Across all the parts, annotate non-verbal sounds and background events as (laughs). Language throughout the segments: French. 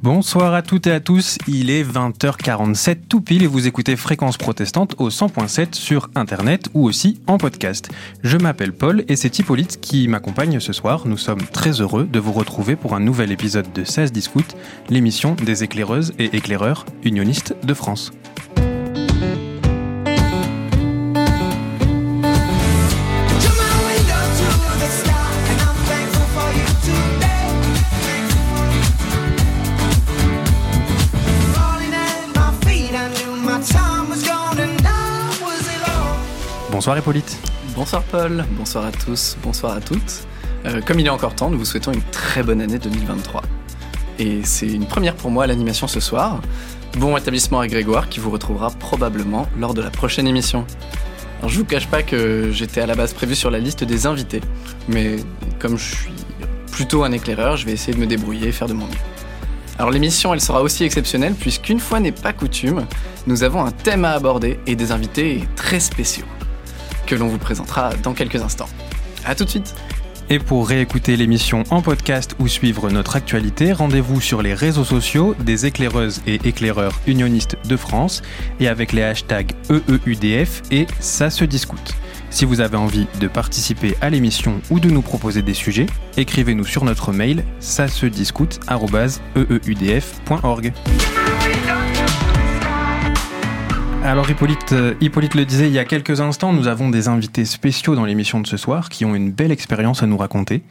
Bonsoir à toutes et à tous, il est 20h47 tout pile et vous écoutez Fréquence Protestante au 100.7 sur internet ou aussi en podcast. Je m'appelle Paul et c'est Hippolyte qui m'accompagne ce soir. Nous sommes très heureux de vous retrouver pour un nouvel épisode de 16 Discute, l'émission des éclaireuses et éclaireurs unionistes de France. Bonsoir Hippolyte. Bonsoir Paul, bonsoir à tous, bonsoir à toutes. Euh, comme il est encore temps, nous vous souhaitons une très bonne année 2023. Et c'est une première pour moi l'animation ce soir. Bon établissement à Grégoire qui vous retrouvera probablement lors de la prochaine émission. Alors je vous cache pas que j'étais à la base prévu sur la liste des invités, mais comme je suis plutôt un éclaireur, je vais essayer de me débrouiller et faire de mon mieux. Alors l'émission, elle sera aussi exceptionnelle puisqu'une fois n'est pas coutume, nous avons un thème à aborder et des invités très spéciaux que l'on vous présentera dans quelques instants. A tout de suite et pour réécouter l'émission en podcast ou suivre notre actualité, rendez-vous sur les réseaux sociaux des éclaireuses et éclaireurs unionistes de France et avec les hashtags EEUDF et Ça se discute. Si vous avez envie de participer à l'émission ou de nous proposer des sujets, écrivez-nous sur notre mail ça se. Alors Hippolyte, euh, Hippolyte le disait il y a quelques instants, nous avons des invités spéciaux dans l'émission de ce soir qui ont une belle expérience à nous raconter.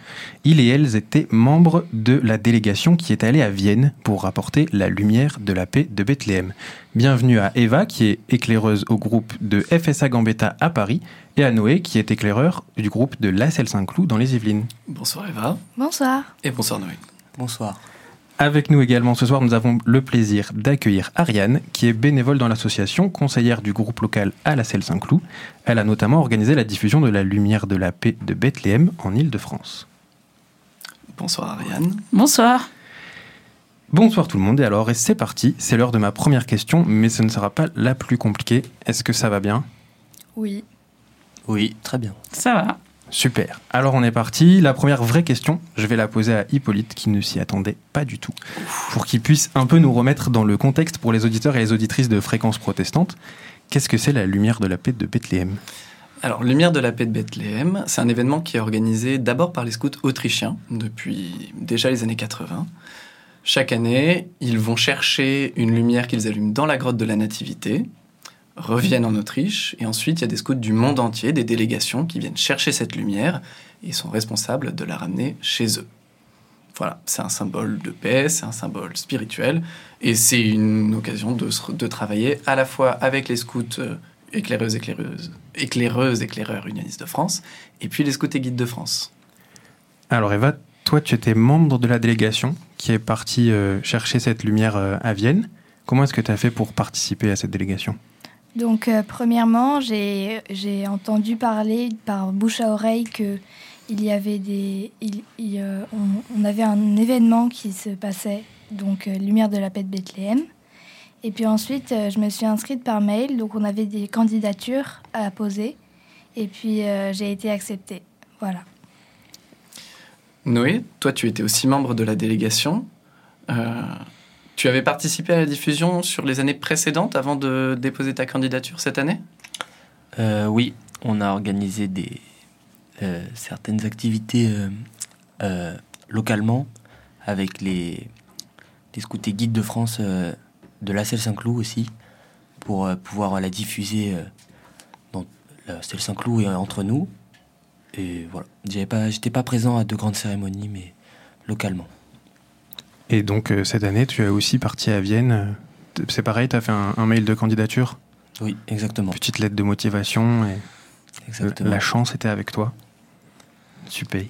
Ils et elles étaient membres de la délégation qui est allée à Vienne pour rapporter la lumière de la paix de Bethléem. Bienvenue à Eva qui est éclaireuse au groupe de FSA Gambetta à Paris et à Noé qui est éclaireur du groupe de Lassel Saint-Cloud dans les Yvelines. Bonsoir Eva. Bonsoir. Et bonsoir Noé. Bonsoir. Avec nous également ce soir, nous avons le plaisir d'accueillir Ariane, qui est bénévole dans l'association, conseillère du groupe local à la Selle Saint-Cloud. Elle a notamment organisé la diffusion de la Lumière de la Paix de Bethléem en Île-de-France. Bonsoir Ariane. Bonsoir. Bonsoir tout le monde, et alors, et c'est parti, c'est l'heure de ma première question, mais ce ne sera pas la plus compliquée. Est-ce que ça va bien? Oui. Oui, très bien. Ça va. Super. Alors on est parti. La première vraie question, je vais la poser à Hippolyte qui ne s'y attendait pas du tout. Pour qu'il puisse un peu nous remettre dans le contexte pour les auditeurs et les auditrices de Fréquence Protestante. Qu'est-ce que c'est la Lumière de la Paix de Bethléem? Alors, Lumière de la Paix de Bethléem, c'est un événement qui est organisé d'abord par les scouts autrichiens depuis déjà les années 80. Chaque année, ils vont chercher une lumière qu'ils allument dans la grotte de la Nativité reviennent en Autriche. Et ensuite, il y a des scouts du monde entier, des délégations qui viennent chercher cette lumière et sont responsables de la ramener chez eux. Voilà, c'est un symbole de paix, c'est un symbole spirituel, et c'est une occasion de, travailler à la fois avec les scouts euh, éclaireuses, éclaireuses, éclaireuses, éclaireurs unionistes de France, et puis les scouts et guides de France. Alors Eva, toi tu étais membre de la délégation qui est partie euh, chercher cette lumière euh, à Vienne. Comment est-ce que tu as fait pour participer à cette délégation? Donc, euh, premièrement, j'ai entendu parler par bouche à oreille que il y avait des, euh, on, avait un événement qui se passait, donc euh, Lumière de la paix de Bethléem. Et puis ensuite, je me suis inscrite par mail, donc on avait des candidatures à poser. Et puis j'ai été acceptée. Voilà. Noé, toi tu étais aussi membre de la délégation. Tu avais participé à la diffusion sur les années précédentes avant de déposer ta candidature cette année? Euh, Oui, on a organisé des, euh, certaines activités euh, localement avec les, les scouts et guides de France de la Selle Saint-Cloud aussi pour pouvoir la diffuser dans la Selle Saint-Cloud et entre nous. Et voilà, j'étais pas, pas présent à de grandes cérémonies, mais localement. Et donc euh, cette année, tu es aussi parti à Vienne. C'est pareil, tu as fait un, mail de candidature? Oui, exactement. Petite lettre de motivation et exactement. la chance était avec toi. Super.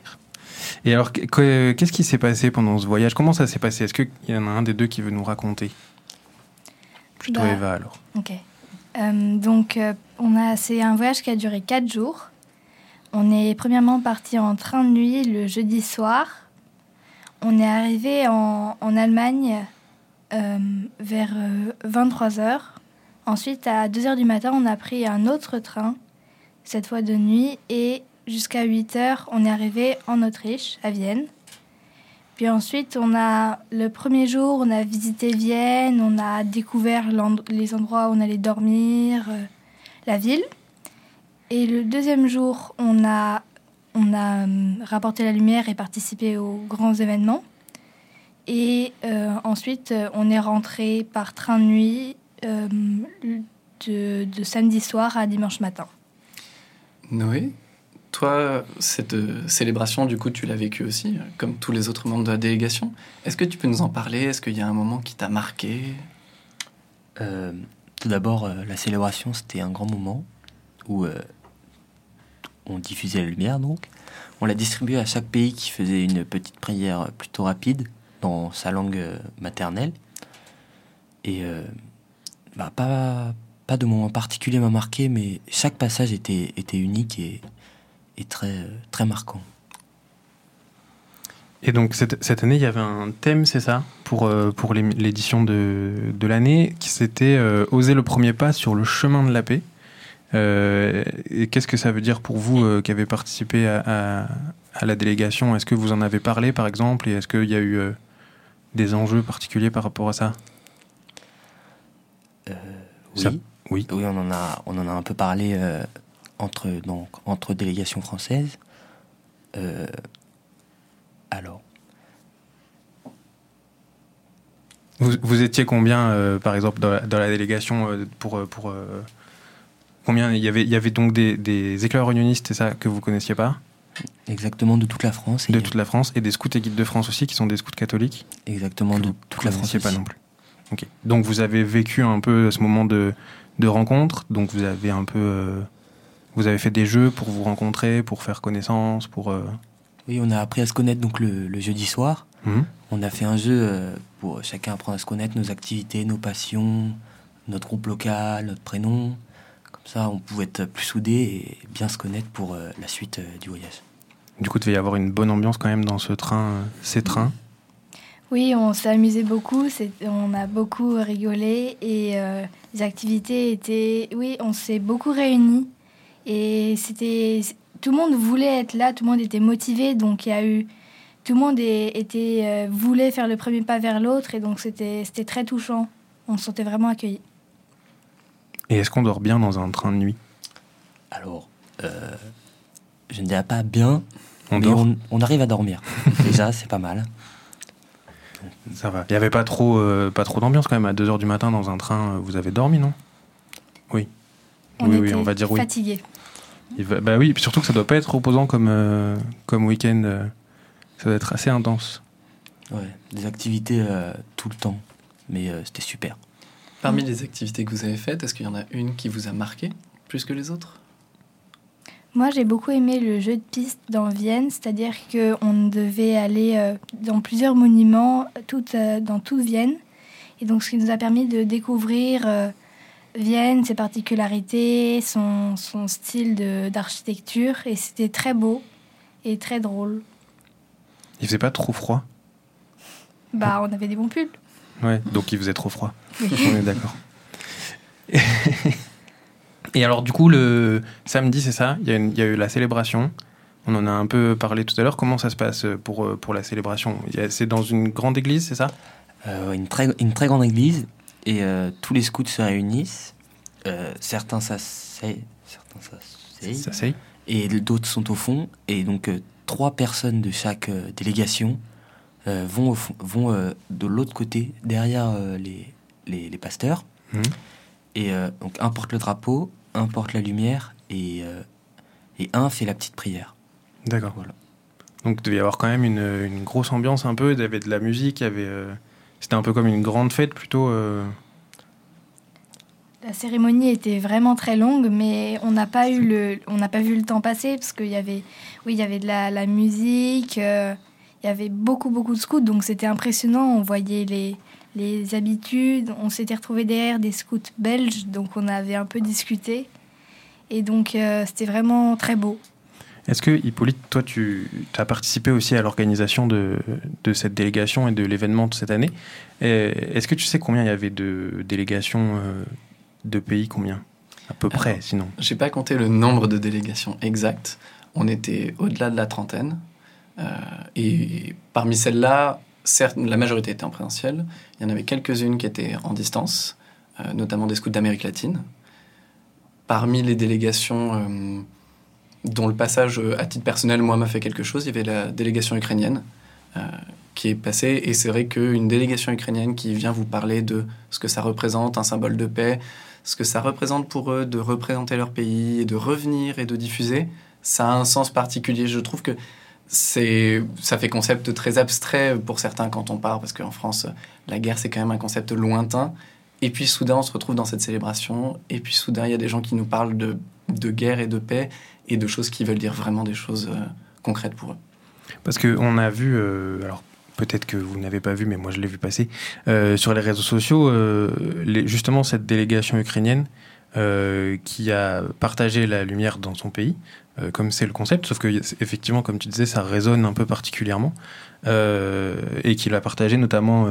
Et alors, qu'est-ce qui s'est passé pendant ce voyage? Comment ça s'est passé? Est-ce qu'il y en a un des deux qui veut nous raconter? Plutôt bah, Eva alors. Ok. Euh, donc, euh, on a, c'est un voyage qui a duré quatre jours. On est premièrement parti en train de nuit le jeudi soir on est arrivé en, Allemagne euh, vers 23h. Euh, Ensuite, à 2h du matin, on a pris un autre train, cette fois de nuit, et jusqu'à 8h, on est arrivé en Autriche, à Vienne. Puis ensuite, on a le premier jour, on a visité Vienne, on a découvert les endroits où on allait dormir, euh, la ville. Et le deuxième jour, on a, on a euh, rapporté la lumière et participé aux grands événements. Et euh, ensuite, euh, on est rentré par train de nuit euh, de, de samedi soir à dimanche matin. Noé, toi, cette euh, célébration, du coup, tu l'as vécue aussi, comme tous les autres membres de la délégation. Est-ce que tu peux nous en parler? Est-ce qu'il y a un moment qui t'a marqué? Euh, tout d'abord, euh, la célébration, c'était un grand moment où euh, on diffusait la lumière, donc. On l'a distribué à chaque pays qui faisait une petite prière plutôt rapide dans sa langue euh, maternelle. Et euh, bah, pas, pas de moment particulier m'a marqué, mais chaque passage était, était unique et, très, euh, très marquant. Et donc cette, cette année, il y avait un thème, c'est ça, pour, pour l'édition de, de l'année, qui c'était Oser le premier pas sur le chemin de la paix. Euh, et qu'est-ce que ça veut dire pour vous euh, qui avez participé à, à- à la délégation? Est-ce que vous en avez parlé, par exemple, et est-ce qu'il y a eu euh, des enjeux particuliers par rapport à ça? Oui. Ça- oui. Oui, on en a, on en a un peu parlé entre, donc, entre délégations françaises. Alors, vous, vous étiez combien, par exemple, dans la, dans la délégation pour, pour combien il y avait Il y avait donc des, des éclaireurs unionistes, c'est ça que vous connaissiez pas, exactement de toute la France. de et toute la France, et des scouts et guides de France aussi, qui sont des scouts catholiques. Exactement de toute la France. connaissiez pas aussi. non plus. Ok. Donc vous avez vécu un peu ce moment de, de rencontre. Donc vous avez un peu, euh, vous avez fait des jeux pour vous rencontrer, pour faire connaissance, pour. euh, Oui, on a appris à se connaître donc le, le jeudi soir. mhm. On a fait un jeu euh, pour chacun apprendre à se connaître, nos activités, nos passions, notre groupe local, notre prénom. Ça, on pouvait être plus soudés et bien se connaître pour euh, la suite euh, du voyage. Du coup, il devait y avoir une bonne ambiance quand même dans ce train, euh, ces trains. Oui, on s'est amusé beaucoup, c'est- on a beaucoup rigolé et euh, les activités étaient... Oui, on s'est beaucoup réunis et c'était... Tout le monde voulait être là, tout le monde était motivé, donc il y a eu... Tout le monde est- était, euh, voulait faire le premier pas vers l'autre et donc c'était c'était très touchant. On se sentait vraiment accueillis. Et est-ce qu'on dort bien dans un train de nuit? Alors, euh, je ne dirais pas bien, On mais dort? on, on arrive à dormir. (laughs) Déjà, c'est pas mal. Ça va. Il n'y avait pas trop, euh, pas trop d'ambiance quand même. À 2h du matin dans un train, euh, vous avez dormi, non? Oui. On oui, était oui, on va dire oui. va- bah oui, puis surtout que ça doit pas être reposant comme, euh, comme week-end. ça doit être assez intense. Ouais, des activités euh, tout le temps, mais euh, c'était super. Parmi les activités que vous avez faites, est-ce qu'il y en a une qui vous a marqué plus que les autres? Moi, j'ai beaucoup aimé le jeu de piste dans Vienne, c'est-à-dire qu'on devait aller euh, dans plusieurs monuments tout, euh, dans toute Vienne. Et donc, ce qui nous a permis de découvrir euh, Vienne, ses particularités, son, son style de- d'architecture. Et c'était très beau et très drôle. Il faisait pas trop froid? Bah, on avait des bons pulls. Ouais, donc il faisait trop froid. On est d'accord. (laughs) Et alors, du coup, le samedi, c'est ça? Il y, a une- il y a eu la célébration. On en a un peu parlé tout à l'heure. Comment ça se passe pour, euh, pour la célébration? C'est dans une grande église, c'est ça? Euh, une, très, une très grande église et euh, tous les scouts se réunissent. Euh, certains s'asseyent, certains et d'autres sont au fond. Et donc euh, trois personnes de chaque euh, délégation euh, vont, au fond- vont euh, de l'autre côté, derrière euh, les, les, les pasteurs. Mhm. Et euh, donc un porte le drapeau, un porte la lumière et, euh, et un fait la petite prière. D'accord. Voilà. Donc, il devait y avoir quand même une, une grosse ambiance un peu. Il y avait de la musique, il y avait. euh, C'était un peu comme une grande fête plutôt. euh, La cérémonie était vraiment très longue, mais on n'a pas eu le, on n'a pas vu le temps passer parce qu'il y avait, oui, il y avait de la, la musique, euh, il y avait beaucoup beaucoup de scouts, donc c'était impressionnant. On voyait les, les habitudes. On s'était retrouvé derrière des scouts belges, donc on avait un peu discuté, et donc euh, c'était vraiment très beau. Est-ce que, Hippolyte, toi, tu as participé aussi à l'organisation de, de cette délégation et de l'événement de cette année? Est-ce que tu sais combien il y avait de délégations euh, de pays? Combien? À peu près, sinon. J'ai pas compté le nombre de délégations exactes. On était au-delà de la trentaine. Et parmi celles-là, la majorité était en présentiel. Il y en avait quelques-unes qui étaient en distance, notamment des scouts d'Amérique latine. Parmi les délégations dont le passage à titre personnel, moi, m'a fait quelque chose, il y avait la délégation ukrainienne qui est passée. Et c'est vrai qu'une délégation ukrainienne qui vient vous parler de ce que ça représente, un symbole de paix, ce que ça représente pour eux de représenter leur pays et de revenir et de diffuser, ça a un sens particulier. Je trouve que c'est, ça fait concept très abstrait pour certains quand on part, parce qu'en France, la guerre, c'est quand même un concept lointain. Et puis soudain, on se retrouve dans cette célébration, et puis soudain, il y a des gens qui nous parlent de, de guerre et de paix, et de choses qui veulent dire vraiment des choses euh, concrètes pour eux. Parce qu'on a vu, euh, alors peut-être que vous n'avez pas vu, mais moi je l'ai vu passer, euh, sur les réseaux sociaux, justement cette délégation ukrainienne qui a partagé la lumière dans son pays, comme c'est le concept, sauf que effectivement, comme tu disais, ça résonne un peu particulièrement, et qu'il a partagé notamment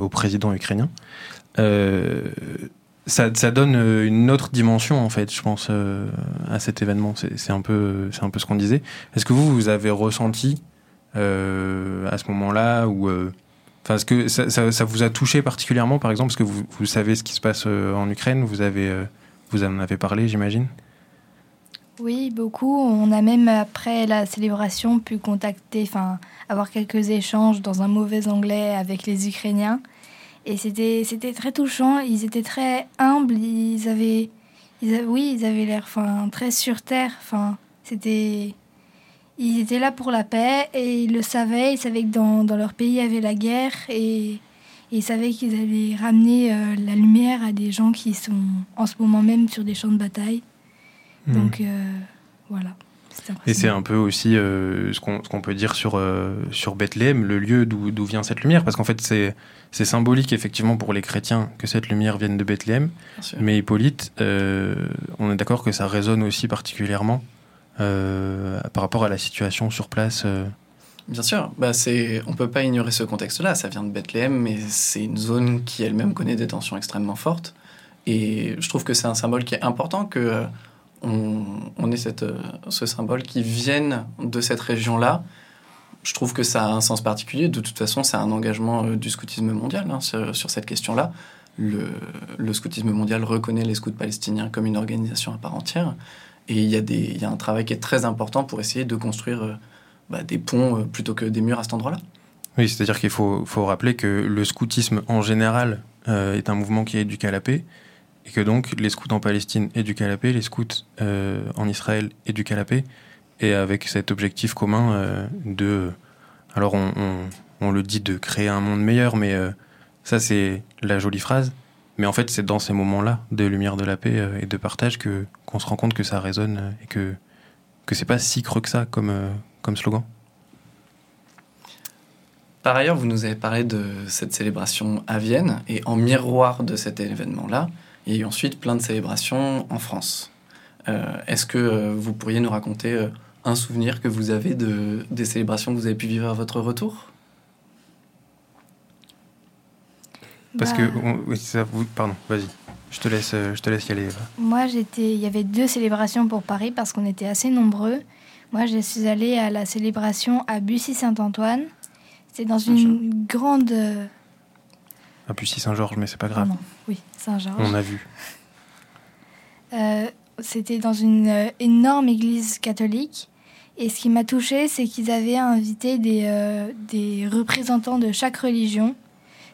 au président ukrainien. Ça, donne une autre dimension en fait, je pense, à cet événement. C'est un peu, c'est un peu ce qu'on disait. Est-ce que vous, vous avez ressenti euh, à ce moment-là ou euh, Enfin, est-ce que ça, vous a touché particulièrement, par exemple, parce que vous, savez ce qui se passe euh, en Ukraine, vous, avez, vous en avez parlé, j'imagine? Oui, beaucoup. On a même, après la célébration, pu contacter, enfin, avoir quelques échanges dans un mauvais anglais avec les Ukrainiens. Et c'était, c'était très touchant. Ils étaient très humbles. Ils avaient, ils oui, ils avaient l'air, enfin, très sur terre. Enfin, c'était, ils étaient là pour la paix et ils le savaient. Ils savaient que dans, dans leur pays il y avait la guerre et, ils savaient qu'ils allaient ramener euh, la lumière à des gens qui sont en ce moment même sur des champs de bataille. Hmm. Donc euh, voilà. Et c'est un peu aussi euh, ce qu'on peut dire sur, sur Bethléem, le lieu d'où vient cette lumière, parce qu'en fait c'est symbolique effectivement pour les chrétiens que cette lumière vienne de Bethléem, mais Hippolyte, on est d'accord que ça résonne aussi particulièrement euh, par rapport à la situation sur place euh. Bien sûr, bah on ne peut pas ignorer ce contexte-là. Ça vient de Bethléem, mais c'est une zone qui elle-même connaît des tensions extrêmement fortes. Et je trouve que c'est un symbole qui est important que euh, on, ait cette, ce symbole qui vienne de cette région-là. Je trouve que ça a un sens particulier. De toute façon, c'est un engagement du scoutisme mondial hein, sur, cette question-là. Le, scoutisme mondial reconnaît les scouts palestiniens comme une organisation à part entière. Et il y, a un travail qui est très important pour essayer de construire euh, bah, des ponts euh, plutôt que des murs à cet endroit-là. Oui, c'est-à-dire qu'il faut, rappeler que le scoutisme en général euh, est un mouvement qui éduque à la paix, et que donc les scouts en Palestine à la paix, les scouts en Israël à la paix, et avec cet objectif commun de... Alors on, on, le dit de créer un monde meilleur, mais ça c'est la jolie phrase, mais en fait, c'est dans ces moments-là de lumière de la paix euh, et de partage que qu'on se rend compte que ça résonne euh, et que que c'est pas si creux que ça comme euh, comme slogan. Par ailleurs, vous nous avez parlé de cette célébration à Vienne et en miroir de cet événement-là, il y a eu ensuite plein de célébrations en France. Est-ce que vous pourriez nous raconter un souvenir que vous avez de, des célébrations que vous avez pu vivre à votre retour? Parce que, bah. ça, pardon, vas-y. Je te laisse, euh, je te laisse y aller. Moi, j'étais, il y avait deux célébrations pour Paris parce qu'on était assez nombreux. Moi, je suis allée à la célébration à Bussy-Saint-Antoine. C'était dans une grande. Euh, à Bussy-Saint-Georges, mais c'est pas grave. oui, Saint-Georges. On a vu. Euh, c'était dans une énorme église catholique. Et ce qui m'a touchée, c'est qu'ils avaient invité des, des représentants de chaque religion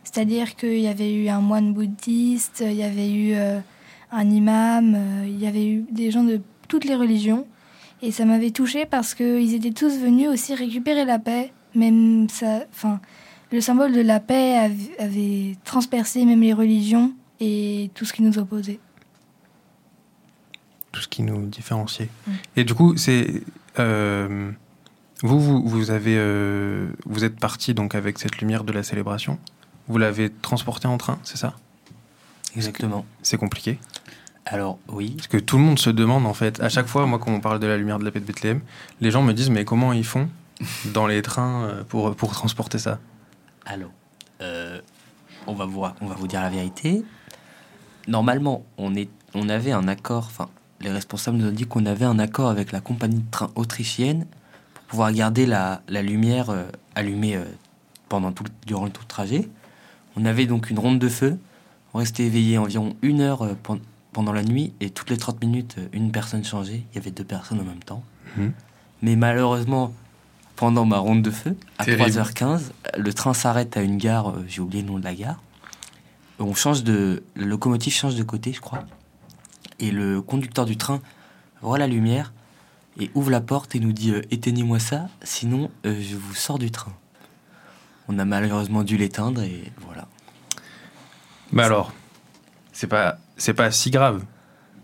c'est-à-dire qu'il y avait eu un moine bouddhiste, il y avait eu euh, un imam, euh, il y avait eu des gens de toutes les religions. Et ça m'avait touchée parce qu'ils étaient tous venus aussi récupérer la paix. Même ça, enfin, le symbole de la paix avait, transpercé même les religions et tout ce qui nous opposait. Tout ce qui nous différenciait. Mm. Et du coup, c'est euh, vous, vous, vous, avez, vous êtes parti donc avec cette lumière de la célébration. Vous l'avez transporté en train, c'est ça? Exactement. C'est compliqué Alors, oui. Parce que tout le monde se demande, en fait, à chaque fois, moi, quand on parle de la lumière de la paix de Bethléem, les gens me disent, mais comment ils font dans les trains euh, pour, pour transporter ça? Alors, euh, on, va vous, on va vous dire la vérité. Normalement, on, est, on avait un accord, enfin, les responsables nous ont dit qu'on avait un accord avec la compagnie de train autrichienne pour pouvoir garder la, la lumière euh, allumée euh, pendant tout, durant tout le trajet. On avait donc une ronde de feu. On restait éveillé environ une heure pen- pendant la nuit et toutes les 30 minutes, une personne changeait. Il y avait deux personnes en même temps. Mhm. Mais malheureusement, pendant ma ronde de feu, à Terrible. 3h15, le train s'arrête à une gare, euh, j'ai oublié le nom de la gare. On change de. La locomotive change de côté, je crois. Et le conducteur du train voit la lumière et ouvre la porte et nous dit euh, Éteignez-moi ça, sinon euh, je vous sors du train. On a malheureusement dû l'éteindre et voilà. Bah alors, c'est pas c'est pas si grave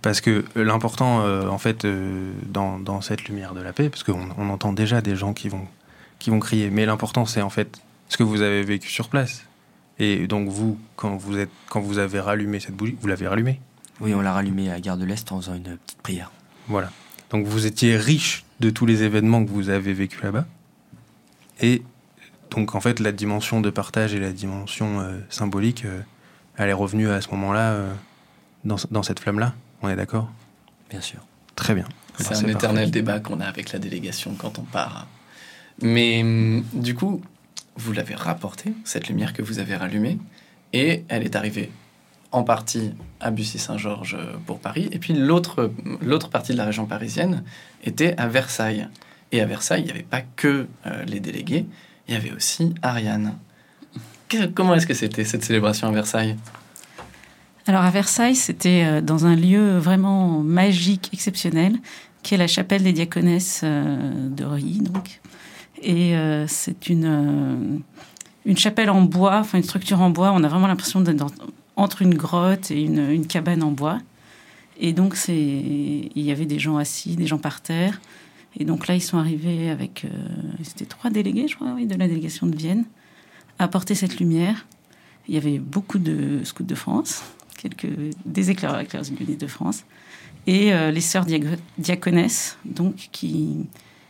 parce que l'important euh, en fait euh, dans, dans cette lumière de la paix parce qu'on on entend déjà des gens qui vont qui vont crier mais l'important c'est en fait ce que vous avez vécu sur place. Et donc vous quand vous êtes quand vous avez rallumé cette bougie vous l'avez rallumée. Oui, on l'a rallumé à Gare de l'Est en faisant une petite prière. voilà. Donc vous étiez riche de tous les événements que vous avez vécu là-bas. Et donc en fait la dimension de partage et la dimension euh, symbolique elle est revenue à ce moment-là dans, dans cette flamme-là on est d'accord? Bien sûr. Très bien. C'est un parfait. éternel débat qu'on a avec la délégation quand on part. Mais hum, du coup, vous l'avez rapporté, cette lumière que vous avez rallumée, et elle est arrivée en partie à Bussy-Saint-Georges euh, pour Paris, et puis l'autre l'autre partie de la région parisienne était à Versailles. Et à Versailles, il n'y avait pas que euh, les délégués, il y avait aussi Ariane. Que- comment est-ce que c'était cette célébration à Versailles? Alors à Versailles, c'était euh, dans un lieu vraiment magique, exceptionnel, qui est la chapelle des diaconesses euh, de donc. Et euh, c'est une, chapelle en bois, enfin une structure en bois. On a vraiment l'impression d'être entre une grotte et une, cabane en bois. Et donc il y avait des gens assis, des gens par terre. Et donc là, ils sont arrivés avec, c'était trois délégués, je crois, oui, de la délégation de Vienne, à apporter cette lumière. Il y avait beaucoup de scouts de France quelques des éclaireurs éclaireurs unis de France et euh, les sœurs diaconesses donc qui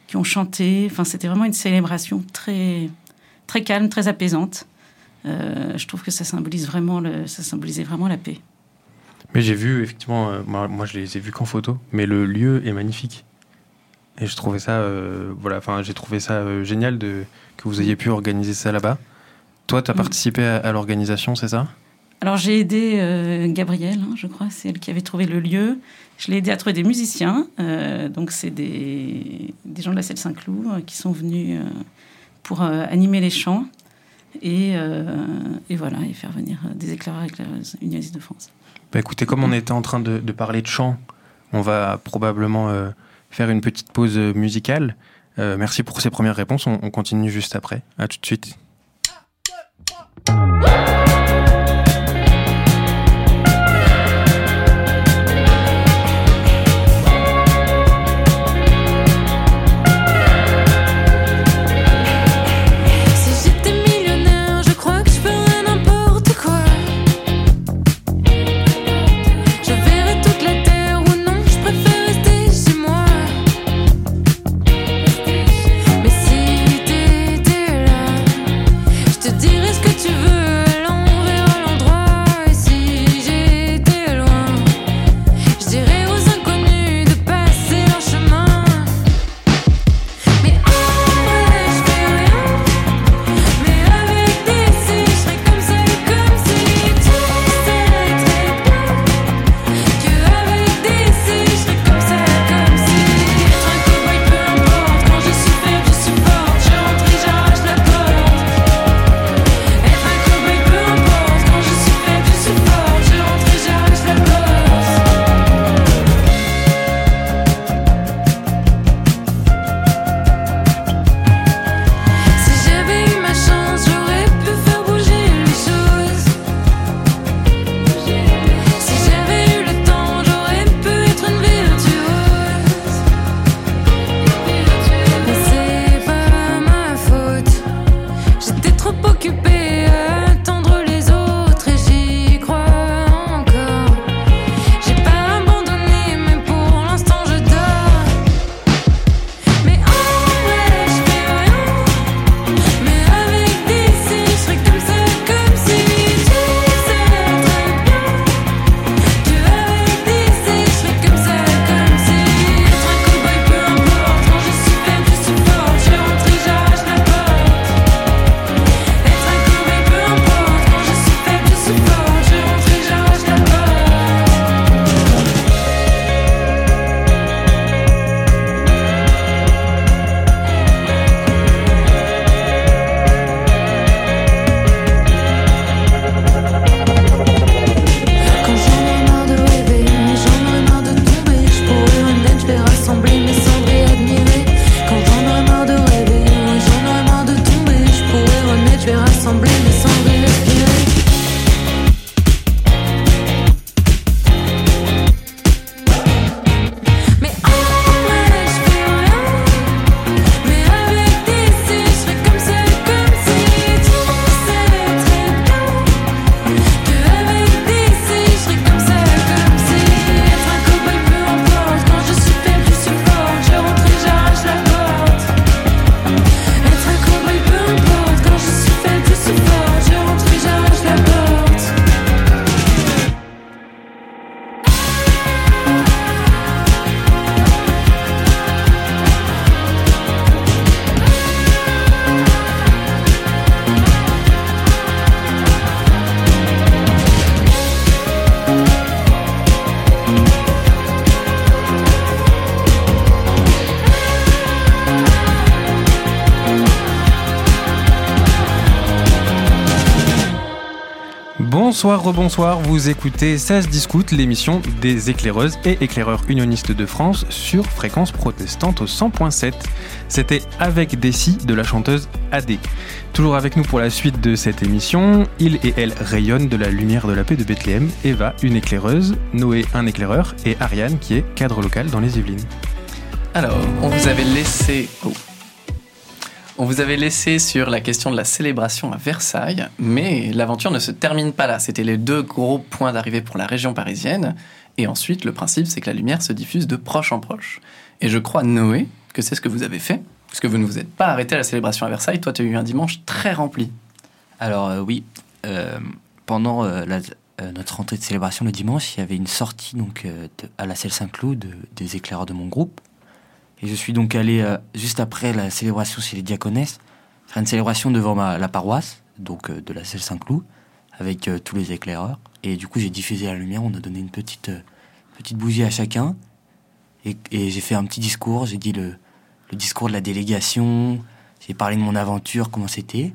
qui ont chanté enfin c'était vraiment une célébration très très calme très apaisante Euh, je trouve que ça symbolise vraiment le ça symbolisait vraiment la paix Mais j'ai vu, effectivement, euh, moi, moi, je les ai vus qu'en photo, mais le lieu est magnifique. Et je trouvais ça, euh, voilà, enfin, j'ai trouvé ça génial de, que vous ayez pu organiser ça là-bas. Toi, tu as Mm. participé à, à l'organisation, c'est ça? Alors j'ai aidé euh, Gabrielle, hein, je crois, c'est elle qui avait trouvé le lieu. Je l'ai aidé à trouver des musiciens. euh, donc c'est des, des gens de la Selle Saint-Cloud euh, qui sont venus euh, pour euh, animer les chants et, euh, et voilà et faire venir des éclaireurs éclaireuses unionistes de France. Bah écoutez, comme on était en train de, de parler de chant, on va probablement euh, faire une petite pause musicale. Euh, merci pour ces premières réponses. On, on continue juste après. À tout de suite. Si Bonsoir, rebonsoir, vous écoutez 16 Discute, l'émission des éclaireuses et éclaireurs unionistes de France sur fréquence protestante au 100.7. C'était avec Dessy de la chanteuse AD. Toujours avec nous pour la suite de cette émission, il et elle rayonnent de la lumière de la paix de Bethléem, Eva, une éclaireuse, Noé, un éclaireur, et Ariane, qui est cadre local dans les Yvelines. Alors, on vous avait laissé. oh. On vous avait laissé sur la question de la célébration à Versailles, mais l'aventure ne se termine pas là. C'était les deux gros points d'arrivée pour la région parisienne. Et ensuite, le principe, c'est que la lumière se diffuse de proche en proche. Et je crois, Noé, que c'est ce que vous avez fait, parce que vous ne vous êtes pas arrêté à la célébration à Versailles. Toi, tu as eu un dimanche très rempli. Alors euh, oui, euh, pendant euh, notre rentrée de célébration le dimanche, il y avait une sortie donc à la Selle Saint-Cloud de- des éclaireurs de mon groupe. Et je suis donc allé euh, juste après la célébration chez les diaconesses faire une célébration devant la paroisse, donc euh, de la Selle Saint-Cloud, avec euh, tous les éclaireurs. Et du coup, j'ai diffusé la lumière. On a donné une petite petite bougie à chacun. Et, j'ai fait un petit discours. J'ai dit le, discours de la délégation. J'ai parlé de mon aventure, comment c'était.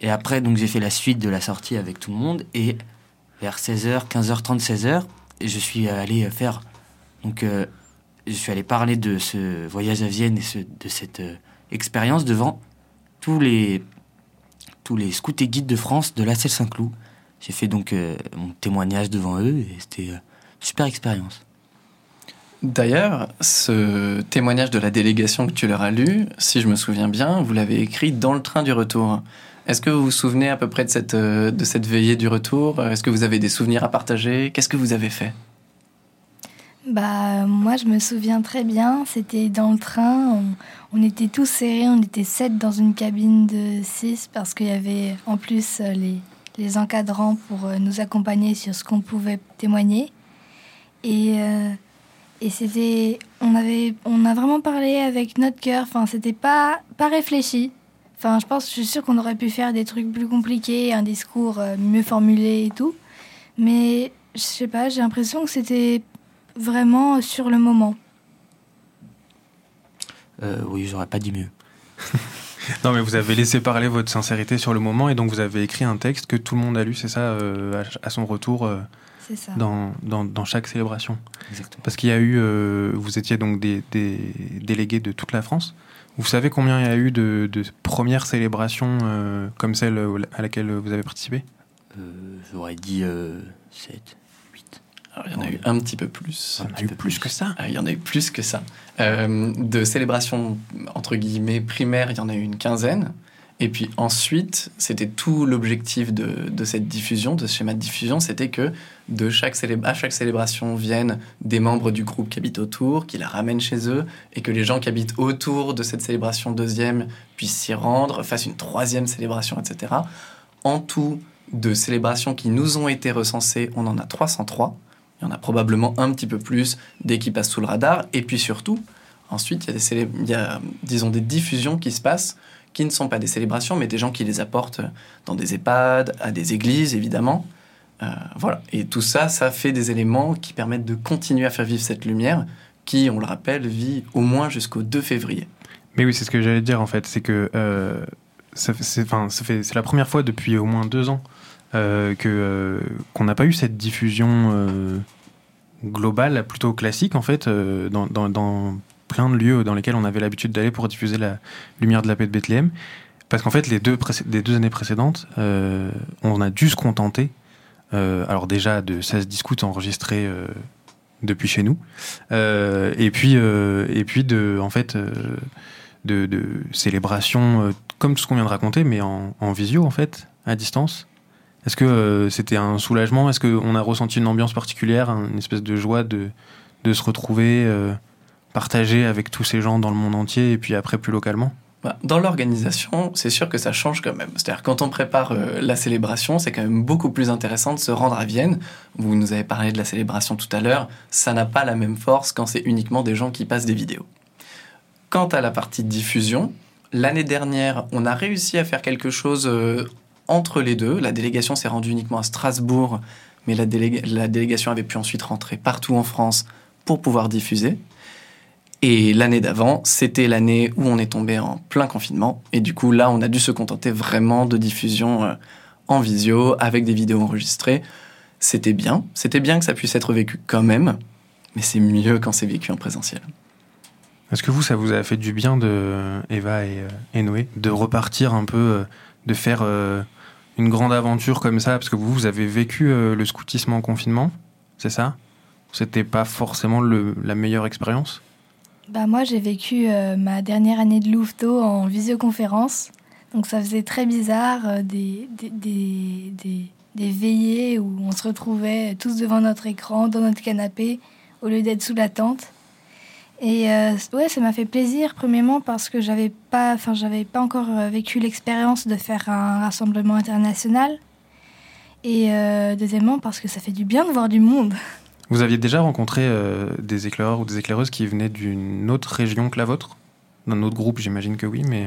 Et après, donc, j'ai fait la suite de la sortie avec tout le monde. Et vers 16h, 15h30, 16h, je suis allé faire. Donc, je suis allé parler de ce voyage à Vienne et de cette euh, expérience devant tous les, tous les scouts et guides de France de la Selle Saint-Cloud. J'ai fait donc euh, mon témoignage devant eux et c'était euh, une super expérience. D'ailleurs, ce témoignage de la délégation que tu leur as lu, si je me souviens bien, vous l'avez écrit dans le train du retour. Est-ce que vous vous souvenez à peu près de cette, euh, de cette veillée du retour? Est-ce que vous avez des souvenirs à partager? Qu'est-ce que vous avez fait? Bah, moi, je me souviens très bien. C'était dans le train. On, était tous serrés. On était sept dans une cabine de six parce qu'il y avait en plus les, les encadrants pour euh, nous accompagner sur ce qu'on pouvait témoigner. Et, euh, et c'était. On, avait, on a vraiment parlé avec notre cœur. Enfin, c'était pas, pas réfléchi. Enfin, je pense, je suis sûre qu'on aurait pu faire des trucs plus compliqués, un discours euh, mieux formulé et tout. Mais je sais pas, j'ai l'impression que c'était vraiment sur le moment. Euh, oui, j'aurais pas dit mieux. (laughs) Non, mais vous avez laissé parler votre sincérité sur le moment et donc vous avez écrit un texte que tout le monde a lu, c'est ça, euh, à, son retour euh, ça. dans, dans, dans chaque célébration. Exactement. Parce qu'il y a eu, euh, vous étiez donc des, des délégués de toute la France. Vous savez combien il y a eu de, de premières célébrations euh, comme celle à laquelle vous avez participé? Euh, j'aurais dit euh, 7, 8. Alors, il y en a eu un petit peu plus. Il y en a eu plus que ça. Ah, Il y en a eu plus que ça. Euh, de célébrations, entre guillemets, primaires, il y en a eu une quinzaine. Et puis ensuite, c'était tout l'objectif de, de cette diffusion, de ce schéma de diffusion, c'était que de chaque à chaque célébration viennent des membres du groupe qui habitent autour, qui la ramènent chez eux, et que les gens qui habitent autour de cette célébration deuxième puissent s'y rendre, fassent une troisième célébration, etc. En tout, de célébrations qui nous ont été recensées, on en a 303. Il y en a probablement un petit peu plus dès qu'ils passent sous le radar. Et puis surtout, ensuite, il y a, des disons, des diffusions qui se passent qui ne sont pas des célébrations, mais des gens qui les apportent dans des EHPAD, à des églises, évidemment. Euh, voilà. Et tout ça, ça fait des éléments qui permettent de continuer à faire vivre cette lumière qui, on le rappelle, vit au moins jusqu'au 2 février. Mais oui, c'est ce que j'allais dire en fait, c'est que euh, c'est la première fois depuis au moins deux ans euh, que euh, qu'on n'a pas eu cette diffusion euh, globale, plutôt classique en fait, dans, dans, plein de lieux dans lesquels on avait l'habitude d'aller pour diffuser la lumière de la paix de Bethléem. Parce qu'en fait, les deux, les deux années précédentes, on a dû se contenter, alors déjà de 16 discoutes enregistrés euh, depuis chez nous, et puis et puis de en fait de, de célébrations comme tout ce qu'on vient de raconter, mais en, en visio en fait, à distance. Est-ce que euh, c'était un soulagement? Est-ce qu'on a ressenti une ambiance particulière, une espèce de joie de, de se retrouver, euh, partager avec tous ces gens dans le monde entier, et puis après plus localement? Bah, Dans l'organisation, c'est sûr que ça change quand même. C'est-à-dire quand on prépare euh, la célébration, c'est quand même beaucoup plus intéressant de se rendre à Vienne. Vous nous avez parlé de la célébration tout à l'heure. Ça n'a pas la même force quand c'est uniquement des gens qui passent des vidéos. Quant à la partie diffusion, l'année dernière, on a réussi à faire quelque chose euh, entre les deux. La délégation s'est rendue uniquement à Strasbourg, mais la, déléga- la délégation avait pu ensuite rentrer partout en France pour pouvoir diffuser. Et l'année d'avant, c'était l'année où on est tombé en plein confinement. Et du coup, là, on a dû se contenter vraiment de diffusion euh, en visio, avec des vidéos enregistrées. C'était bien, c'était bien que ça puisse être vécu quand même, mais c'est mieux quand c'est vécu en présentiel. Est-ce que vous, ça vous a fait du bien de Eva et, euh, Noé de repartir un peu, euh, de faire une grande aventure comme ça Parce que vous, vous avez vécu euh, le scoutisme en confinement, c'est ça? C'était pas forcément la meilleure expérience? Bah moi j'ai vécu euh, ma dernière année de Louveteau en visioconférence. Donc ça faisait très bizarre euh, des, des, des- des veillées où on se retrouvait tous devant notre écran, dans notre canapé, au lieu d'être sous la tente. Et euh, ouais, ça m'a fait plaisir, premièrement parce que j'avais pas, enfin, j'avais pas encore euh, vécu l'expérience de faire un rassemblement international. Et euh, deuxièmement parce que ça fait du bien de voir du monde. (laughs) Vous aviez déjà rencontré euh, des éclaireurs ou des éclaireuses qui venaient d'une autre région que la vôtre? D'un autre groupe, j'imagine que oui, mais.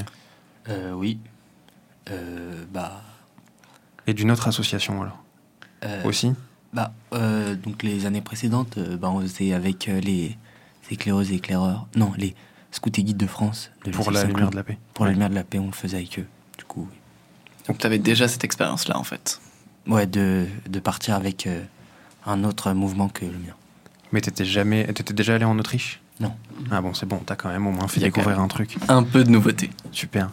Euh, oui. Euh, bah, Et d'une autre association alors? Euh, Aussi? bah euh, donc les années précédentes, bah, on faisait avec les éclaireuses et éclaireurs. Non, les scouts et guides de France. De Pour la lumière de la paix. Pour la lumière de la paix, on le faisait avec eux. Du coup, oui. Donc tu avais déjà cette expérience-là en fait. Ouais, de, de partir avec euh, un autre mouvement que le mien. Mais t'étais jamais, t'étais déjà allé en Autriche? Non. Ah bon, c'est bon, t'as quand même au moins fait découvrir un truc. Un peu de nouveauté. Super.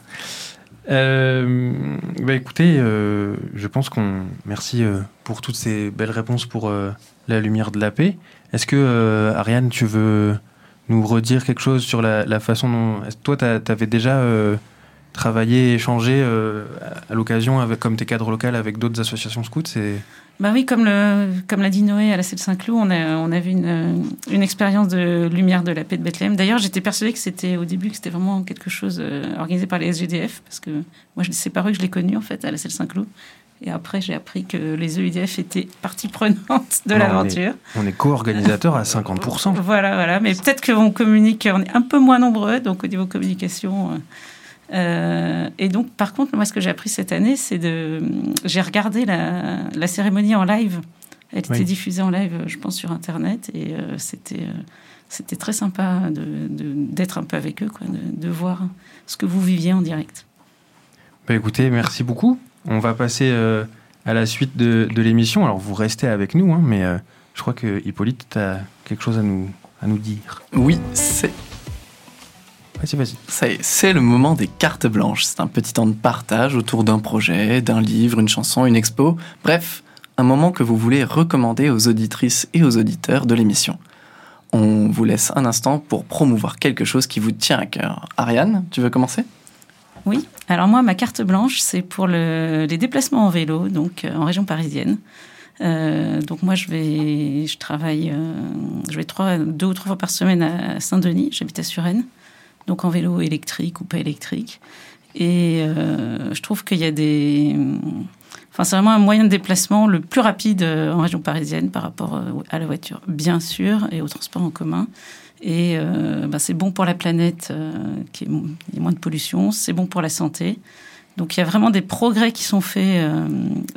Euh, bah écoutez, euh, je pense qu'on merci euh, pour toutes ces belles réponses pour euh, la lumière de la paix. Est-ce que euh, Ariane, tu veux nous redire quelque chose sur la, façon dont toi t'as- t'avais déjà euh, travaillé, échangé euh, à l'occasion avec comme tes cadres locales avec d'autres associations scouts C'est Bah oui, comme le, comme l'a dit Noé à la Celle Saint-Cloud, on a, on a vu une, une expérience de lumière de la paix de Bethléem. D'ailleurs, j'étais persuadée que c'était au début que c'était vraiment quelque chose euh, organisé par les SGDF, parce que moi, c'est par eux que je l'ai connu en fait à la Celle Saint-Cloud. Et après, j'ai appris que les EUDF étaient partie prenante de l'aventure. on est co-organisateur à 50%. (laughs) Voilà, voilà. Mais peut-être qu'on communique, on est un peu moins nombreux, donc au niveau communication. euh, euh, et donc, par contre, moi, ce que j'ai appris cette année, c'est de. J'ai regardé la, la cérémonie en live. Elle était diffusée en live, je pense, sur Internet. Et euh, c'était. euh, c'était très sympa d'être un peu avec eux, quoi, de, de voir ce que vous viviez en direct. Bah écoutez, merci beaucoup. On va passer euh, à la suite de, de l'émission. Alors vous restez avec nous, hein, mais euh, je crois que Hippolyte, tu as quelque chose à nous, à nous dire. Oui, c'est Vas-y, vas-y. Ça y est, c'est le moment des cartes blanches. C'est un petit temps de partage autour d'un projet, d'un livre, une chanson, une expo. Bref, un moment que vous voulez recommander aux auditrices et aux auditeurs de l'émission. On vous laisse un instant pour promouvoir quelque chose qui vous tient à cœur. Ariane, tu veux commencer? Oui, alors moi, ma carte blanche, c'est pour le- les déplacements en vélo, donc euh, en région parisienne. Euh, donc moi, je vais, je travaille, euh, je vais deux ou trois fois par semaine à Saint-Denis. J'habite à Suresnes, donc en vélo électrique ou pas électrique. Et je trouve qu'il y a des, enfin c'est vraiment un moyen de déplacement le plus rapide en région parisienne par rapport à la voiture, bien sûr, et au transport en commun. Et euh, bah, c'est bon pour la planète, euh, qui il y a moins de pollution, c'est bon pour la santé. Donc il y a vraiment des progrès qui sont faits euh,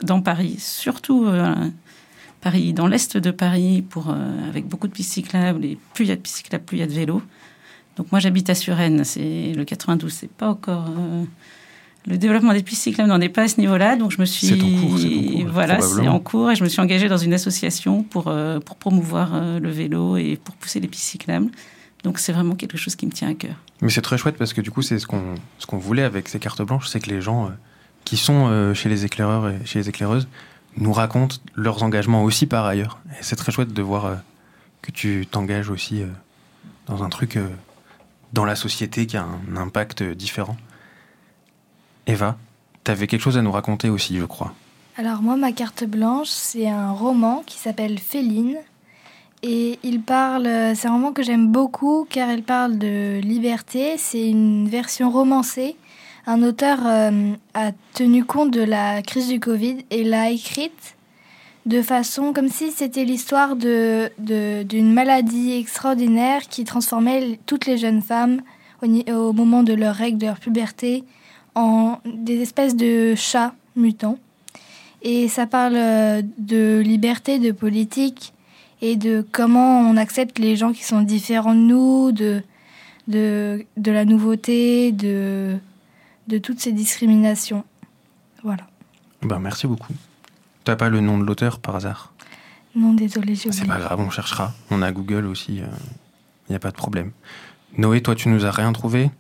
dans Paris, surtout Paris, dans l'est de Paris, avec beaucoup de pistes cyclables. Et plus il y a de pistes cyclables, plus il y a de vélos. Donc moi j'habite à Suresnes, c'est le 92, c'est pas encore le développement des pistes cyclables n'en est pas à ce niveau-là, donc je me suis C'est en cours, c'est en cours, voilà, c'est en cours et je me suis engagée dans une association pour euh, pour promouvoir euh, le vélo et pour pousser les pistes cyclables. Donc c'est vraiment quelque chose qui me tient à cœur. Mais c'est très chouette parce que du coup, c'est ce qu'on ce qu'on voulait avec ces cartes blanches, c'est que les gens euh, qui sont chez les éclaireurs et chez les éclaireuses nous racontent leurs engagements aussi par ailleurs. Et c'est très chouette de voir que tu t'engages aussi dans un truc dans la société qui a un impact différent. Eva, tu avais quelque chose à nous raconter aussi, je crois. Alors moi, ma carte blanche, c'est un roman qui s'appelle Féline. Et il parle, c'est un roman que j'aime beaucoup car il parle de liberté. C'est une version romancée. Un auteur euh, a tenu compte de la crise du Covid et l'a écrite de façon comme si c'était l'histoire de, de- d'une maladie extraordinaire qui transformait toutes les jeunes femmes au, au moment de leur règle, de leur puberté, en des espèces de chats mutants. Et ça parle euh, de liberté, de politique et de comment on accepte les gens qui sont différents de nous, de, de, de la nouveauté, de, de toutes ces discriminations. Voilà. Ben, merci beaucoup. T'as pas le nom de l'auteur par hasard? Non, désolé, j'ai C'est pas grave, on cherchera. On a Google aussi, il n'y a pas de problème. Noé, toi, tu nous as rien trouvé?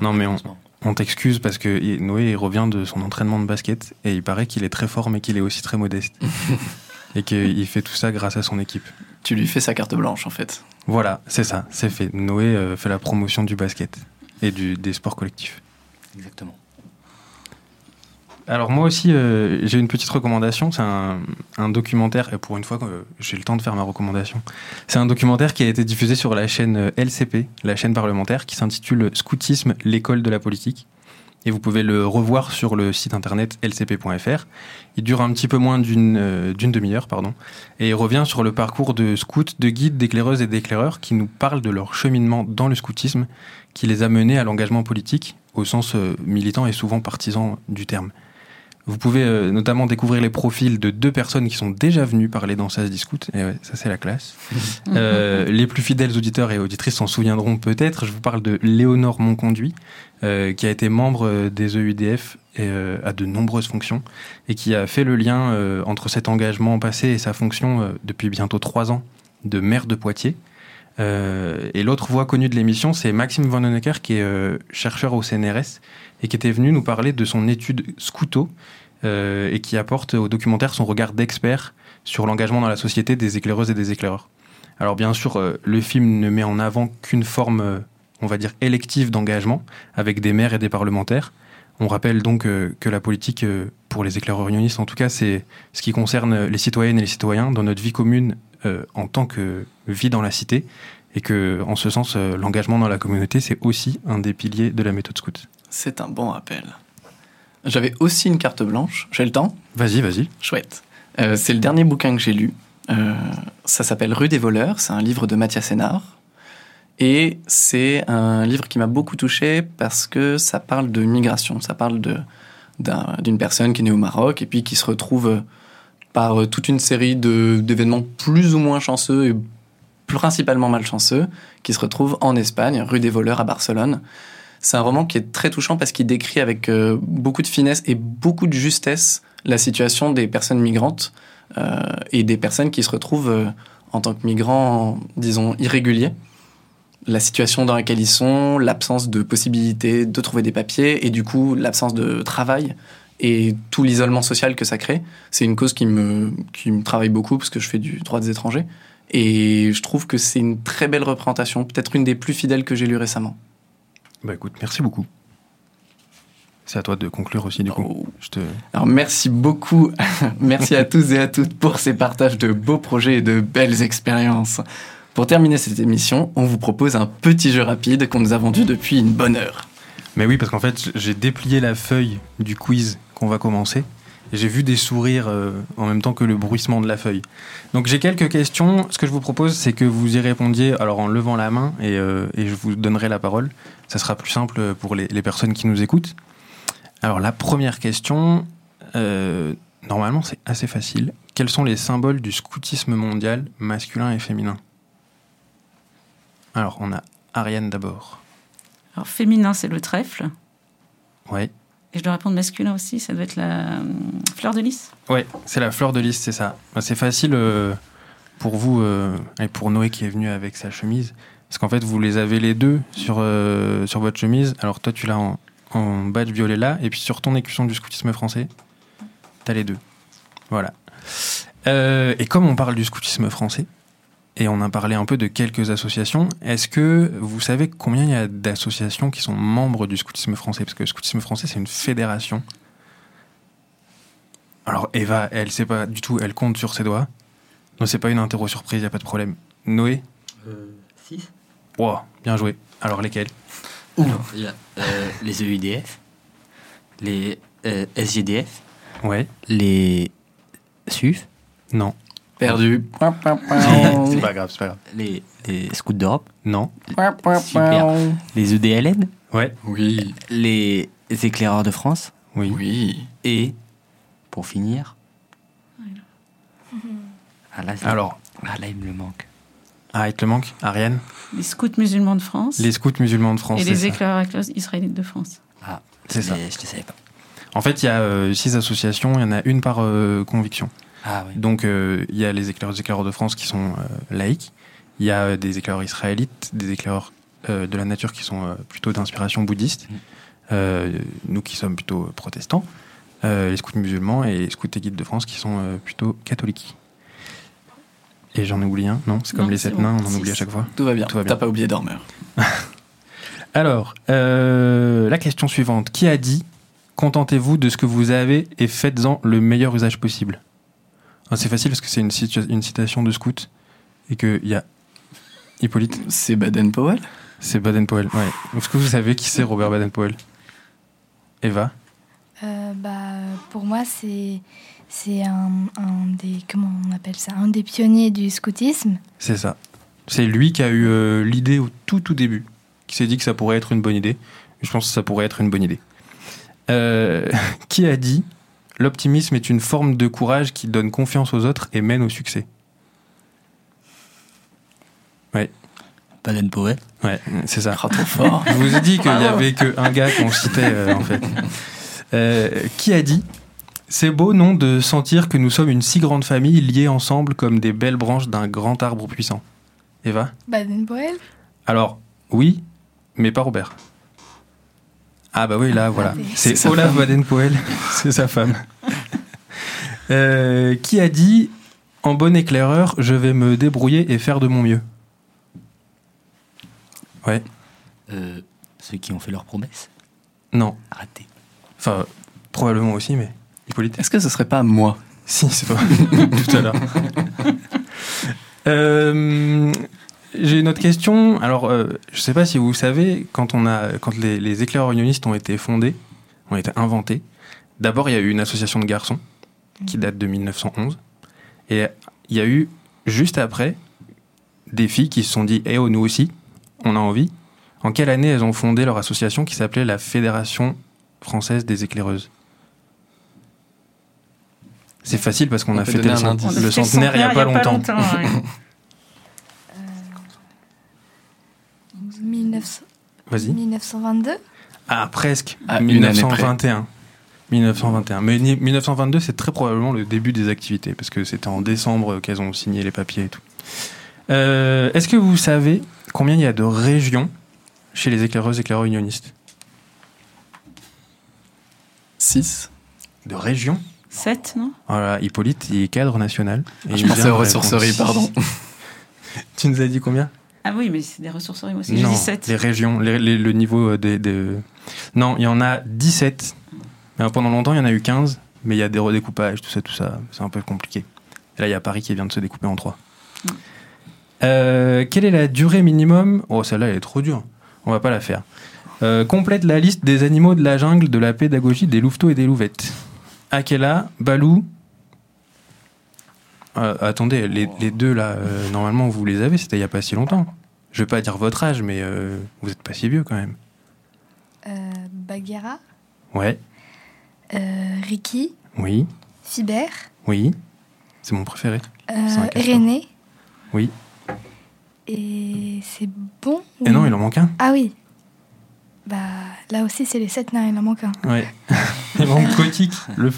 Non, mais on. On t'excuse parce que Noé il revient de son entraînement de basket et il paraît qu'il est très fort, mais qu'il est aussi très modeste. (laughs) et qu'il fait tout ça grâce à son équipe. Tu lui fais sa carte blanche en fait. Voilà, c'est ça, c'est fait. Noé euh, fait la promotion du basket et du, des sports collectifs. Exactement. Alors moi aussi, euh, j'ai une petite recommandation. C'est un, documentaire, et pour une fois euh, j'ai le temps de faire ma recommandation, c'est un documentaire qui a été diffusé sur la chaîne euh, LCP, la chaîne parlementaire, qui s'intitule Scoutisme, l'école de la politique. Et vous pouvez le revoir sur le site internet lcp.fr. Il dure un petit peu moins d'une euh, d'une demi-heure, pardon, et il revient sur le parcours de scouts, de guides, d'éclaireuses et d'éclaireurs qui nous parlent de leur cheminement dans le scoutisme, qui les a menés à l'engagement politique, au sens militant et souvent partisan du terme. Vous pouvez euh, notamment découvrir les profils de deux personnes qui sont déjà venues parler dans SAS Discoute. Et ouais, ça, c'est la classe. (laughs) Euh, les plus fidèles auditeurs et auditrices s'en souviendront peut-être. Je vous parle de Léonore Monconduit, euh, qui a été membre euh, des EUDF et, euh, à de nombreuses fonctions et qui a fait le lien euh, entre cet engagement passé et sa fonction euh, depuis bientôt trois ans de maire de Poitiers. Euh, et l'autre voix connue de l'émission, c'est Maxime Van Honecker, qui est euh, chercheur au CNRS et qui était venu nous parler de son étude Scouto euh, et qui apporte au documentaire son regard d'expert sur l'engagement dans la société des éclaireuses et des éclaireurs. Alors bien sûr, le film ne met en avant qu'une forme, on va dire, élective d'engagement avec des maires et des parlementaires. On rappelle donc que la politique, pour les éclaireurs unionistes en tout cas, c'est ce qui concerne les citoyennes et les citoyens dans notre vie commune en tant que vie dans la cité et que, en ce sens, euh, l'engagement dans la communauté, c'est aussi un des piliers de la méthode scout. C'est un bon rappel. J'avais aussi une carte blanche. J'ai le temps? Vas-y, vas-y. Chouette. Euh, c'est le dernier bouquin que j'ai lu. Euh, ça s'appelle Rue des voleurs. C'est un livre de Mathias Sénard. Et c'est un livre qui m'a beaucoup touché parce que ça parle de migration. Ça parle de, d'une personne qui est née au Maroc et puis qui se retrouve euh, par euh, toute une série d'événements plus ou moins chanceux et principalement malchanceux qui se retrouve en Espagne, rue des voleurs à Barcelone. C'est un roman qui est très touchant parce qu'il décrit avec euh, beaucoup de finesse et beaucoup de justesse la situation des personnes migrantes euh, et des personnes qui se retrouvent en tant que migrants, disons, irréguliers. La situation dans laquelle ils sont, l'absence de possibilité de trouver des papiers et du coup l'absence de travail et tout l'isolement social que ça crée. C'est une cause qui me, qui me travaille beaucoup parce que je fais du droit des étrangers. Et je trouve que c'est une très belle représentation, peut-être une des plus fidèles que j'ai lues récemment. Bah écoute, merci beaucoup. C'est à toi de conclure aussi, du coup. Oh. Je te... Alors merci beaucoup, (laughs) merci à tous et à toutes pour ces partages de beaux projets et de belles expériences. Pour terminer cette émission, on vous propose un petit jeu rapide qu'on nous a vendu depuis une bonne heure. Mais oui, parce qu'en fait, j'ai déplié la feuille du quiz qu'on va commencer. J'ai vu des sourires euh, en même temps que le bruissement de la feuille. Donc j'ai quelques questions. Ce que je vous propose, c'est que vous y répondiez alors en levant la main et, euh, et je vous donnerai la parole. Ça sera plus simple pour les, les personnes qui nous écoutent. Alors la première question, euh, normalement c'est assez facile. Quels sont les symboles du scoutisme mondial masculin et féminin? Alors on a Ariane d'abord. Alors, féminin, c'est le trèfle. Ouais. Et je dois répondre masculin aussi, ça doit être la euh, fleur de lys. Ouais, c'est la fleur de lys, c'est ça. Bah, C'est facile euh, pour vous euh, et pour Noé qui est venu avec sa chemise, parce qu'en fait vous les avez les deux sur sur votre chemise. Alors toi tu l'as en, en badge violet là, et puis sur ton écusson du scoutisme français, t'as les deux. Voilà. Et comme on parle du scoutisme français, et on a parlé un peu de quelques associations, est-ce que vous savez combien il y a d'associations qui sont membres du scoutisme français? Parce que le scoutisme français, c'est une fédération. Alors Eva, elle sait pas du tout, elle compte sur ses doigts. Non, c'est pas une interro surprise, y a pas de problème. Noé? 6 Wow, bien joué. Alors lesquels? Alors, il y a euh, les EUDF, les euh, SGDF, Ouais. les SUF, Non. Perdu. (laughs) C'est pas grave, c'est pas grave. les, les Scouts d'Europe, Non. Super. les EDLN, Ouais. Oui, les Éclaireurs de France Oui. oui. et, pour finir, ah là, Alors, ah, là il me le manque. ah, il te le manque Ariane? Les scouts musulmans de France Les scouts musulmans de France. et les éclaireurs israélites de France. Ah, C'est je ça. Je ne savais pas. En fait, il y a euh, six associations, il y en a une par euh, conviction. Ah oui. Donc, euh, il y a les éclaireurs, éclaireurs de France qui sont euh, laïcs. Il y a euh, des éclaireurs israélites, des éclaireurs euh, de la nature qui sont euh, plutôt d'inspiration bouddhiste. Mm. Euh, nous qui sommes plutôt protestants. Euh, les scouts musulmans et les scouts et guides de France qui sont euh, plutôt catholiques. Et j'en ai oublié un, non C'est comme Non, les sept bon. nains, on en Six. oublie à chaque fois. Tout va bien. Tout va bien. T'as pas oublié Dormeur. (laughs) Alors, euh, la question suivante. Qui a dit Contentez-vous de ce que vous avez et faites-en le meilleur usage possible? C'est facile parce que c'est une, citation de scout et qu'il y a Hippolyte, C'est Baden-Powell c'est Baden-Powell. Ouais. Est-ce que vous savez qui c'est Robert Baden-Powell Eva? Euh, bah, pour moi, c'est c'est un, un des comment on appelle ça, un des pionniers du scoutisme. C'est ça. C'est lui qui a eu euh, l'idée au tout tout début, qui s'est dit que ça pourrait être une bonne idée. Je pense que ça pourrait être une bonne idée. Euh, (laughs) qui a dit L'optimisme est une forme de courage qui donne confiance aux autres et mène au succès Baden Powell. Ouais, c'est ça. Ah, trop fort. Je vous ai dit qu'il y avait qu'un gars qu'on citait euh, en fait. Euh, qui a dit C'est beau, non, de sentir que nous sommes une si grande famille liée ensemble comme des belles branches d'un grand arbre puissant. Eva? Baden-Powell Alors, oui, mais pas Robert. Ah bah oui, là, voilà. C'est Olaf. Baden-Powell, (laughs) c'est sa femme. (laughs) Euh, qui a dit En bon éclaireur, je vais me débrouiller et faire de mon mieux Ouais, Euh, ceux qui ont fait leurs promesses? non. Raté. Enfin, probablement aussi, mais Hippolyte Est-ce que ce serait pas moi? Si, c'est toi, (laughs) tout à l'heure. Euh, J'ai une autre question. Alors, euh, je ne sais pas si vous savez, quand, on a, quand les, les éclaireurs unionistes ont été fondés, ont été inventés, d'abord, il y a eu une association de garçons qui date de 1911. Et il y a eu, juste après, des filles qui se sont dit Eh oh, nous aussi, on a envie. En quelle année elles ont fondé leur association qui s'appelait la Fédération française des éclaireuses? C'est facile parce qu'on On a fêté cent- le centenaire il n'y a pas longtemps. (laughs) ouais. 1900 Vas-y. 1922 Ah, presque. Ah, une année près. 1921. 1921. Mais ni- 1922, c'est très probablement le début des activités, parce que c'était en décembre qu'elles ont signé les papiers et tout. Euh, Est-ce que vous savez combien il y a de régions chez les éclaireuses éclaireurs unionistes? 6 De régions? 7, non? Voilà, Hippolyte, il est cadre national. Et Ah, Je pensais aux de ressourceries, pardon. (laughs) Tu nous as dit combien? Ah oui, mais c'est des ressourceries, moi aussi. Non, dit 7. les régions, les- les- le niveau euh, des, des- Non, il y en a 17. Mais pendant longtemps, il y en a eu 15. Mais il y a des redécoupages, tout ça, tout ça. C'est un peu compliqué. Et là, il y a Paris qui vient de se découper en trois. Mm. Euh, quelle est la durée minimum? Oh, celle-là, elle est trop dure. On va pas la faire. Euh, complète la liste des animaux de la jungle de la pédagogie des louveteaux et des louvettes. Akela, Balou. Euh, attendez, les, les deux là, euh, normalement vous les avez, c'était il y a pas si longtemps. Je vais pas dire votre âge, mais euh, vous êtes pas si vieux quand même. euh, Bagheera, Ouais, euh, Ricky, oui, Fiber, oui. C'est mon préféré. euh. René. Oui. Et c'est bon Et non, il en manque un. Ah oui. Bah, là aussi, c'est les sept nains, il en manque un. Ouais. (laughs) il manque Kotik, le,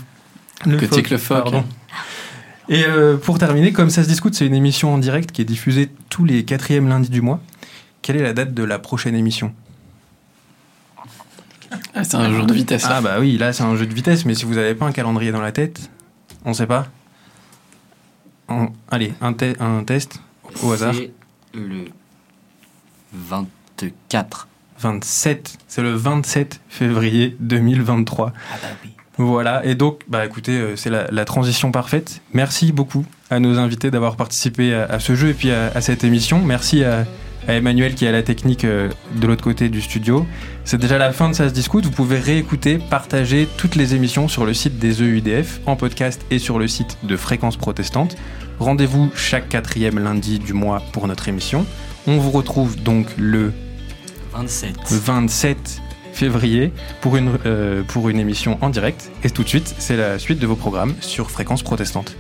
le Kotik le. Pardon. Et euh, pour terminer, comme ça se discute, c'est une émission en direct qui est diffusée tous les quatrièmes lundis du mois. Quelle est la date de la prochaine émission? Ah, c'est un jour de vitesse. là. Ah bah oui, là c'est un jeu de vitesse, mais si vous n'avez pas un calendrier dans la tête, on sait pas. On- Allez, un, te- un test au hasard. C'est le 24. 27, c'est le 27 février 2023. Ah bah oui. Voilà, et donc, bah écoutez, euh, c'est la, la transition parfaite. Merci beaucoup à nos invités d'avoir participé à, à ce jeu et puis à, à cette émission. Merci à, à Emmanuel qui est à la technique euh, de l'autre côté du studio. C'est déjà la fin de Ça se discute. Vous pouvez réécouter, partager toutes les émissions sur le site des EUDF, en podcast et sur le site de Fréquence Protestante. Rendez-vous chaque quatrième lundi du mois pour notre émission. On vous retrouve donc le 27. 27 février pour une, euh, pour une émission en direct. Et tout de suite, c'est la suite de vos programmes sur Fréquence Protestante.